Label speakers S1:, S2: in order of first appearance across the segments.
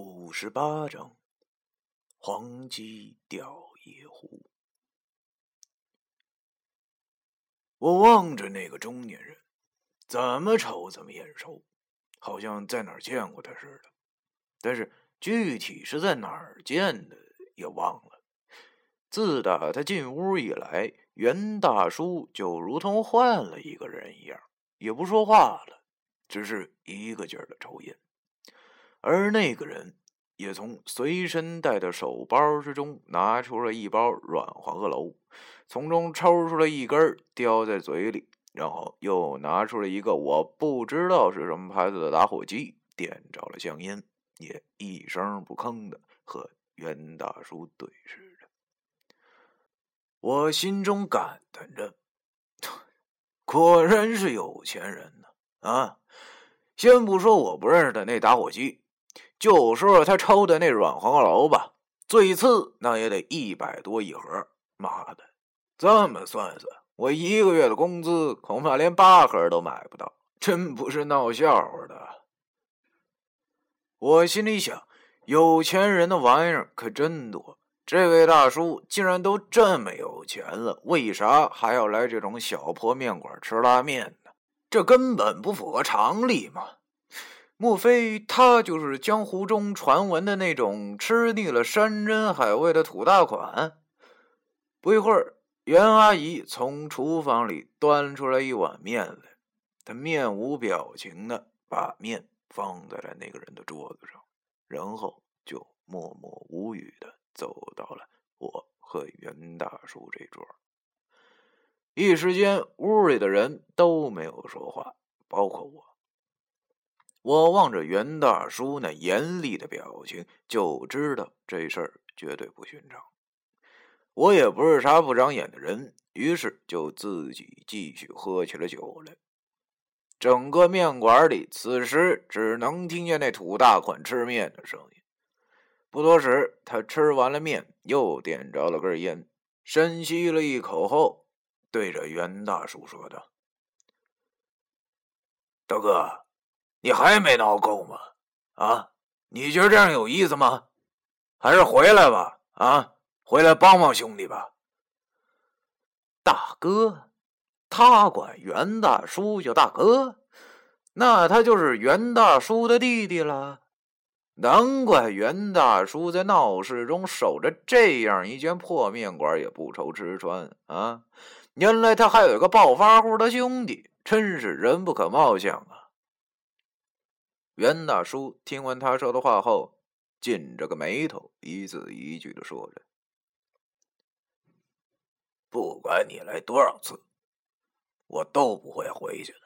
S1: 五十八章：黄鸡钓野狐。我望着那个中年人，怎么瞅怎么眼熟，好像在哪儿见过他似的。但是具体是在哪儿见的也忘了。自打他进屋以来，袁大叔就如同换了一个人一样，也不说话了，只是一个劲儿的抽烟。而那个人也从随身带的手包之中拿出了一包软黄鹤楼，从中抽出了一根叼在嘴里，然后又拿出了一个我不知道是什么牌子的打火机，点着了香烟，也一声不吭的和袁大叔对视着。我心中感叹着：果然是有钱人呢！啊，先不说我不认识的那打火机。就说他抽的那软黄楼吧，最次那也得一百多一盒。妈的，这么算算，我一个月的工资恐怕连八盒都买不到，真不是闹笑话的。我心里想，有钱人的玩意儿可真多。这位大叔竟然都这么有钱了，为啥还要来这种小破面馆吃拉面呢？这根本不符合常理嘛！莫非他就是江湖中传闻的那种吃腻了山珍海味的土大款？不一会儿，袁阿姨从厨房里端出来一碗面来，她面无表情的把面放在了那个人的桌子上，然后就默默无语的走到了我和袁大叔这桌。一时间，屋里的人都没有说话，包括我。我望着袁大叔那严厉的表情，就知道这事儿绝对不寻常。我也不是啥不长眼的人，于是就自己继续喝起了酒来。整个面馆里，此时只能听见那土大款吃面的声音。不多时，他吃完了面，又点着了根烟，深吸了一口后，对着袁大叔说道：“大哥。”你还没闹够吗？啊，你觉得这样有意思吗？还是回来吧，啊，回来帮帮兄弟吧。大哥，他管袁大叔叫大哥，那他就是袁大叔的弟弟了。难怪袁大叔在闹市中守着这样一间破面馆也不愁吃穿啊！原来他还有个暴发户的兄弟，真是人不可貌相啊！袁大叔听完他说的话后，紧着个眉头，一字一句的说着：“不管你来多少次，我都不会回去的。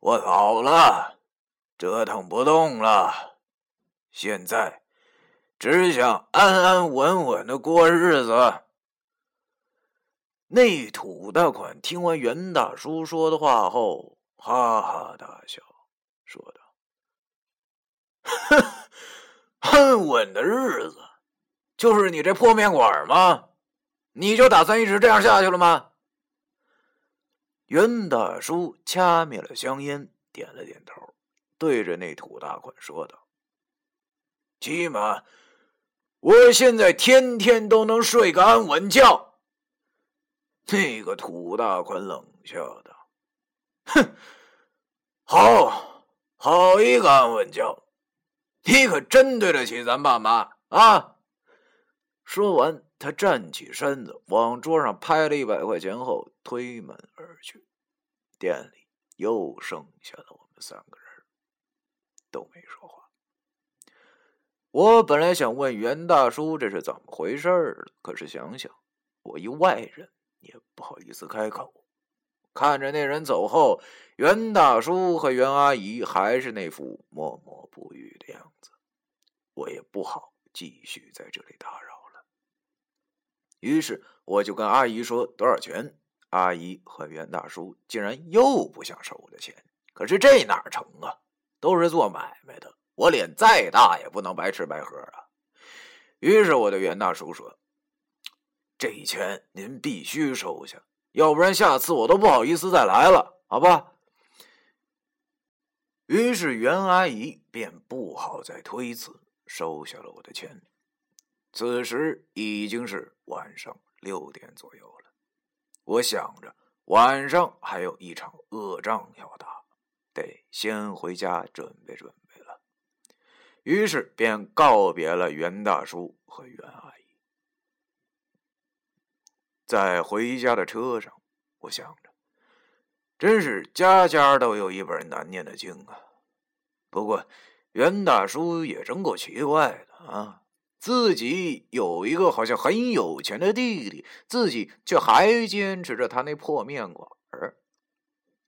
S1: 我老了，折腾不动了，现在只想安安稳稳的过日子。”那土大款听完袁大叔说的话后，哈哈大笑，说道。哼，安稳的日子，就是你这破面馆吗？你就打算一直这样下去了吗？袁大叔掐灭了香烟，点了点头，对着那土大款说道：“起码，我现在天天都能睡个安稳觉。”那个土大款冷笑道：“哼，好好一个安稳觉。”你可真对得起咱爸妈啊！说完，他站起身子，往桌上拍了一百块钱后，推门而去。店里又剩下了我们三个人，都没说话。我本来想问袁大叔这是怎么回事儿可是想想我一外人，也不好意思开口。看着那人走后，袁大叔和袁阿姨还是那副默默不语的样子。我也不好继续在这里打扰了，于是我就跟阿姨说多少钱。阿姨和袁大叔竟然又不想收我的钱，可是这哪成啊？都是做买卖的，我脸再大也不能白吃白喝啊。于是我对袁大叔说：“这钱您必须收下，要不然下次我都不好意思再来了，好吧？”于是袁阿姨便不好再推辞，收下了我的钱。此时已经是晚上六点左右了，我想着晚上还有一场恶仗要打，得先回家准备准备了。于是便告别了袁大叔和袁阿姨。在回家的车上，我想着。真是家家都有一本难念的经啊！不过袁大叔也真够奇怪的啊，自己有一个好像很有钱的弟弟，自己却还坚持着他那破面馆儿。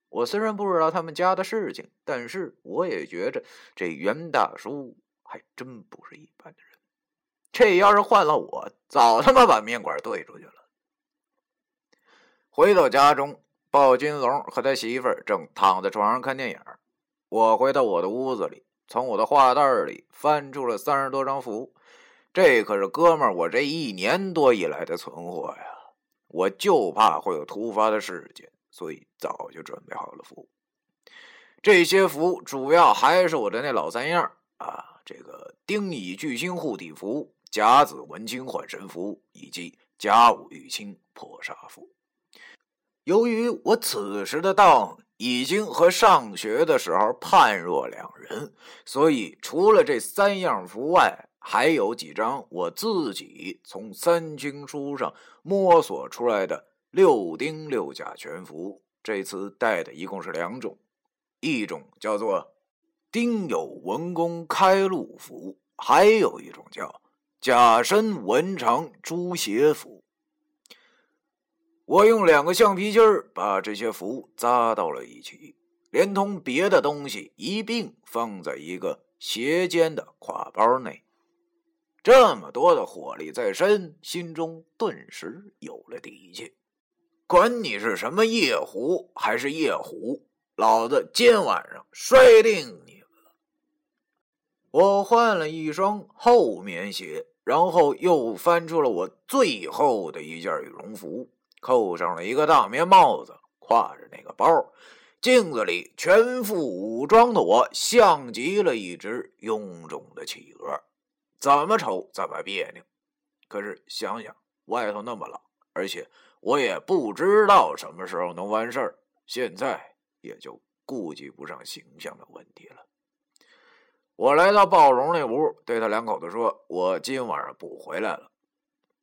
S1: 我虽然不知道他们家的事情，但是我也觉着这袁大叔还真不是一般的人。这要是换了我，早他妈把面馆兑出去了。回到家中。鲍金龙和他媳妇儿正躺在床上看电影。我回到我的屋子里，从我的画袋里翻出了三十多张符。这可是哥们儿我这一年多以来的存货呀！我就怕会有突发的事件，所以早就准备好了符。这些符主要还是我的那老三样啊：这个丁乙巨星护体符、甲子文清换神符以及甲午玉清破煞符。由于我此时的道已经和上学的时候判若两人，所以除了这三样符外，还有几张我自己从三清书上摸索出来的六丁六甲全符。这次带的一共是两种，一种叫做丁酉文公开路符，还有一种叫甲申文长朱邪符。我用两个橡皮筋儿把这些符扎到了一起，连同别的东西一并放在一个斜肩的挎包内。这么多的火力在身，心中顿时有了底气。管你是什么夜壶还是夜壶，老子今晚上摔定你们了！我换了一双厚棉鞋，然后又翻出了我最后的一件羽绒服。扣上了一个大棉帽子，挎着那个包，镜子里全副武装的我，像极了一只臃肿的企鹅，怎么瞅怎么别扭。可是想想外头那么冷，而且我也不知道什么时候能完事儿，现在也就顾及不上形象的问题了。我来到暴龙那屋，对他两口子说：“我今晚上不回来了。”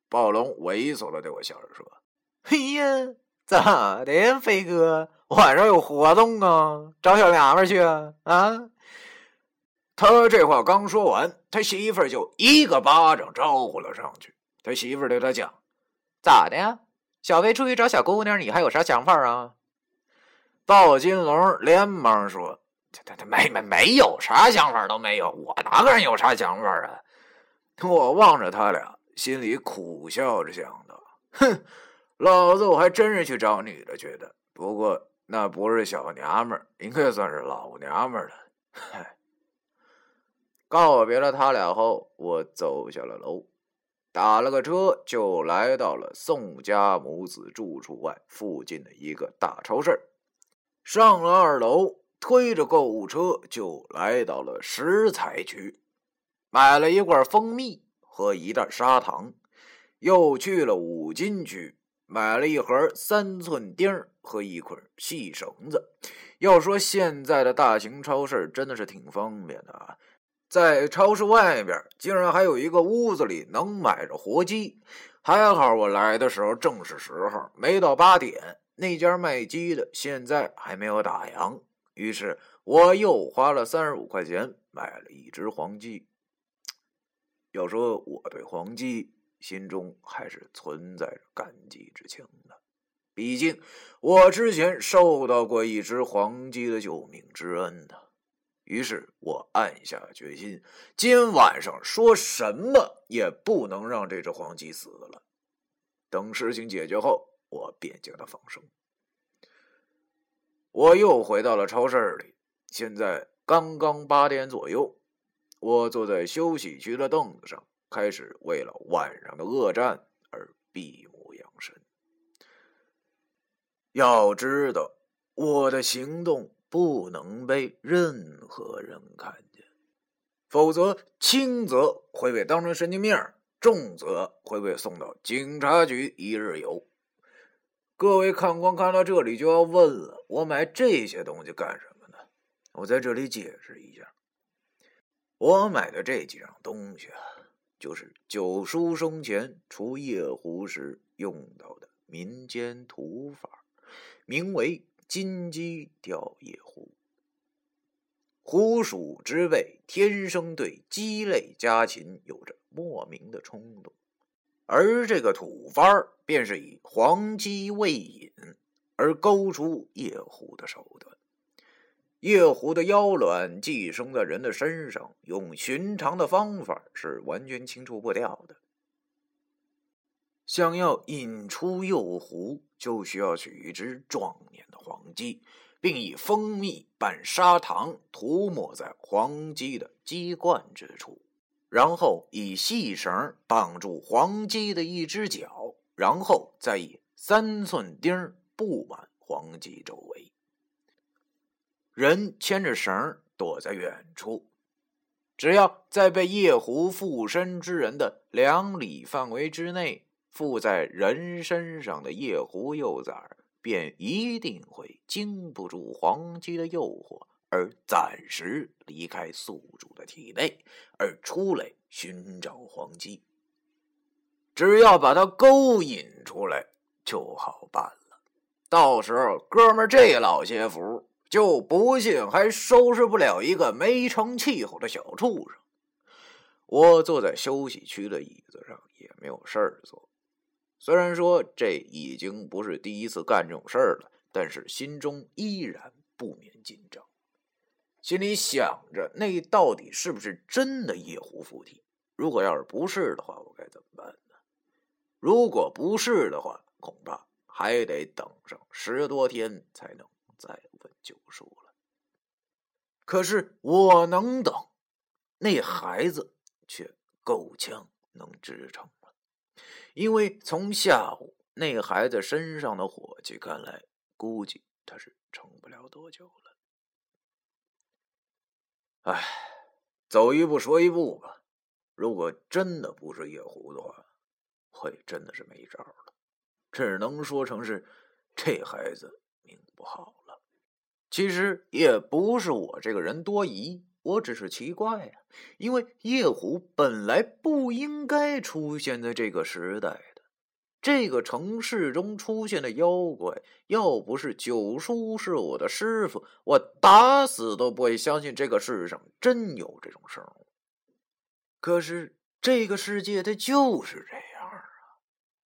S1: 暴龙猥琐的对我笑着说。哎呀，咋的呀，飞哥？晚上有活动啊？找小娘们去啊？啊！他这话刚说完，他媳妇儿就一个巴掌招呼了上去。他媳妇儿对他讲：“咋的呀？小飞出去找小姑娘，你还有啥想法啊？”鲍金龙连忙说：“他他他没没没有啥想法都没有，我哪个人有啥想法啊？”我望着他俩，心里苦笑着想到：“哼。”老子我还真是去找女的去的，不过那不是小娘们儿，应该算是老娘们儿了。嗨，告别了他俩后，我走下了楼，打了个车就来到了宋家母子住处外附近的一个大超市。上了二楼，推着购物车就来到了食材区，买了一罐蜂蜜和一袋砂糖，又去了五金区。买了一盒三寸钉和一捆细绳子。要说现在的大型超市真的是挺方便的啊，在超市外边竟然还有一个屋子里能买着活鸡。还好我来的时候正是时候，没到八点，那家卖鸡的现在还没有打烊。于是我又花了三十五块钱买了一只黄鸡。要说我对黄鸡。心中还是存在着感激之情的，毕竟我之前受到过一只黄鸡的救命之恩呢。于是我暗下决心，今晚上说什么也不能让这只黄鸡死了。等事情解决后，我便将它放生。我又回到了超市里，现在刚刚八点左右，我坐在休息区的凳子上。开始为了晚上的恶战而闭目养神。要知道，我的行动不能被任何人看见，否则轻则会被当成神经病，重则会被送到警察局一日游。各位看官看到这里就要问了：我买这些东西干什么呢？我在这里解释一下，我买的这几样东西啊，就是九叔生前除夜壶时用到的民间土法，名为。金鸡吊夜壶，狐鼠之辈天生对鸡类家禽有着莫名的冲动，而这个土法便是以黄鸡喂引而勾出夜壶的手段。夜壶的妖卵寄生在人的身上，用寻常的方法是完全清除不掉的。想要引出幼狐，就需要取一只壮年的黄鸡，并以蜂蜜拌砂糖涂抹在黄鸡的鸡冠之处，然后以细绳绑住黄鸡的一只脚，然后再以三寸钉布满黄鸡周围。人牵着绳躲在远处，只要在被夜狐附身之人的两里范围之内。附在人身上的夜狐幼崽便一定会经不住黄鸡的诱惑，而暂时离开宿主的体内，而出来寻找黄鸡。只要把它勾引出来，就好办了。到时候，哥们这老些福，就不信还收拾不了一个没成气候的小畜生。我坐在休息区的椅子上，也没有事儿做。虽然说这已经不是第一次干这种事儿了，但是心中依然不免紧张，心里想着那到底是不是真的夜壶附体？如果要是不是的话，我该怎么办呢？如果不是的话，恐怕还得等上十多天才能再问救赎了。可是我能等，那孩子却够呛能支撑了。因为从下午那孩子身上的火气看来，估计他是撑不了多久了。哎，走一步说一步吧。如果真的不是夜壶的话，我也真的是没招了，只能说成是这孩子命不好。其实也不是我这个人多疑。我只是奇怪呀，因为夜壶本来不应该出现在这个时代的，这个城市中出现的妖怪，要不是九叔是我的师傅，我打死都不会相信这个世上真有这种生物。可是这个世界它就是这样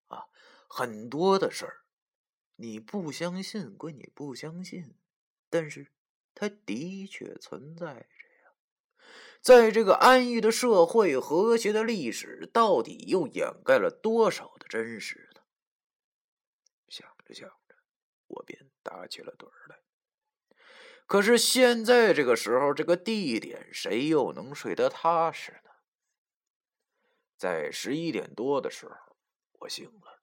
S1: 啊，啊，很多的事儿，你不相信归你不相信，但是它的确存在着呀。在这个安逸的社会、和谐的历史，到底又掩盖了多少的真实呢？想着想着，我便打起了盹儿来。可是现在这个时候、这个地点，谁又能睡得踏实呢？在十一点多的时候，我醒了。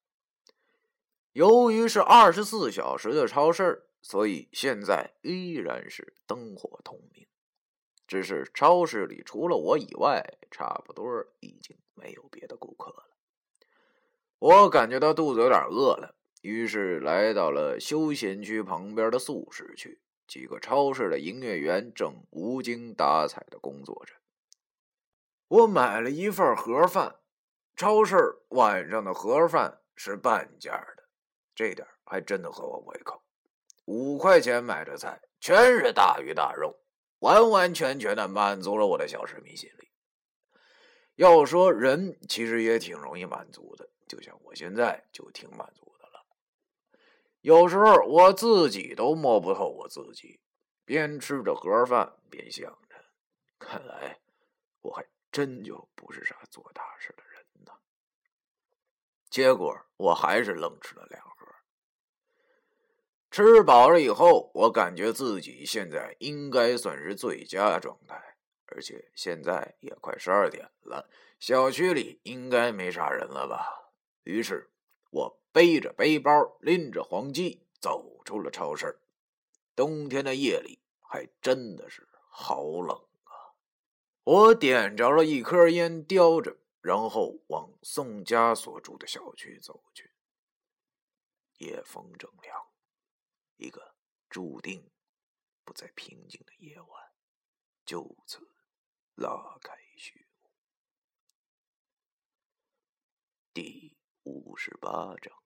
S1: 由于是二十四小时的超市，所以现在依然是灯火通明。只是超市里除了我以外，差不多已经没有别的顾客了。我感觉到肚子有点饿了，于是来到了休闲区旁边的素食区。几个超市的营业员正无精打采的工作着。我买了一份盒饭，超市晚上的盒饭是半价的，这点还真的合我胃口。五块钱买的菜全是大鱼大肉。完完全全的满足了我的小市民心理。要说人其实也挺容易满足的，就像我现在就挺满足的了。有时候我自己都摸不透我自己，边吃着盒饭边想着，看来我还真就不是啥做大事的人呢。结果我还是愣吃了两。吃饱了以后，我感觉自己现在应该算是最佳状态，而且现在也快十二点了，小区里应该没啥人了吧？于是，我背着背包，拎着黄鸡，走出了超市。冬天的夜里，还真的是好冷啊！我点着了一颗烟，叼着，然后往宋家所住的小区走去。夜风正凉，一个注定不再平静的夜晚就此拉开序幕。第五十八章。